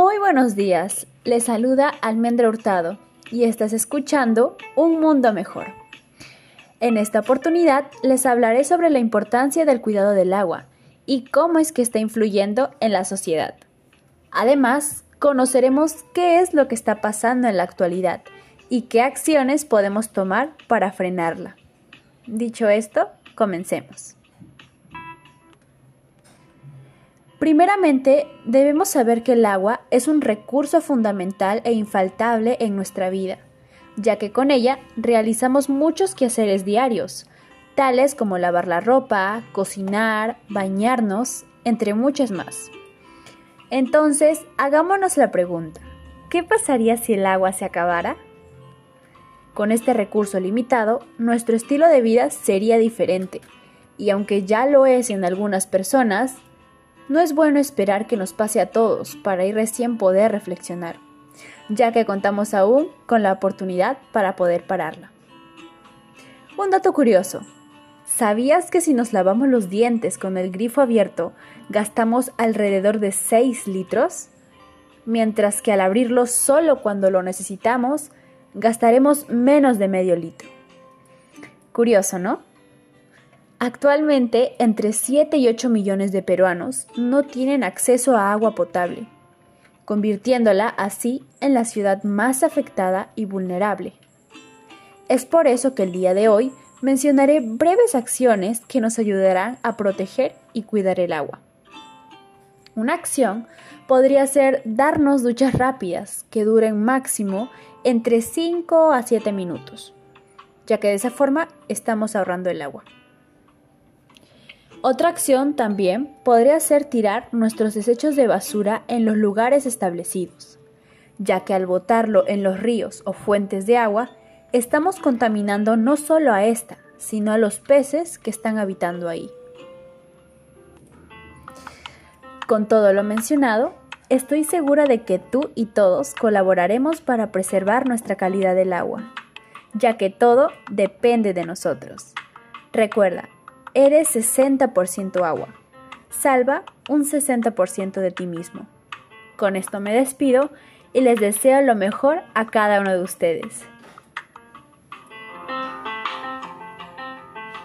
Muy buenos días, les saluda Almendra Hurtado y estás escuchando Un Mundo Mejor. En esta oportunidad les hablaré sobre la importancia del cuidado del agua y cómo es que está influyendo en la sociedad. Además, conoceremos qué es lo que está pasando en la actualidad y qué acciones podemos tomar para frenarla. Dicho esto, comencemos. Primeramente, debemos saber que el agua es un recurso fundamental e infaltable en nuestra vida, ya que con ella realizamos muchos quehaceres diarios, tales como lavar la ropa, cocinar, bañarnos, entre muchas más. Entonces, hagámonos la pregunta, ¿qué pasaría si el agua se acabara? Con este recurso limitado, nuestro estilo de vida sería diferente, y aunque ya lo es en algunas personas, no es bueno esperar que nos pase a todos para ir recién poder reflexionar, ya que contamos aún con la oportunidad para poder pararla. Un dato curioso. ¿Sabías que si nos lavamos los dientes con el grifo abierto gastamos alrededor de 6 litros? Mientras que al abrirlo solo cuando lo necesitamos, gastaremos menos de medio litro. Curioso, ¿no? Actualmente, entre 7 y 8 millones de peruanos no tienen acceso a agua potable, convirtiéndola así en la ciudad más afectada y vulnerable. Es por eso que el día de hoy mencionaré breves acciones que nos ayudarán a proteger y cuidar el agua. Una acción podría ser darnos duchas rápidas que duren máximo entre 5 a 7 minutos, ya que de esa forma estamos ahorrando el agua. Otra acción también podría ser tirar nuestros desechos de basura en los lugares establecidos, ya que al botarlo en los ríos o fuentes de agua, estamos contaminando no solo a esta, sino a los peces que están habitando ahí. Con todo lo mencionado, estoy segura de que tú y todos colaboraremos para preservar nuestra calidad del agua, ya que todo depende de nosotros. Recuerda, eres 60% agua. Salva un 60% de ti mismo. Con esto me despido y les deseo lo mejor a cada uno de ustedes.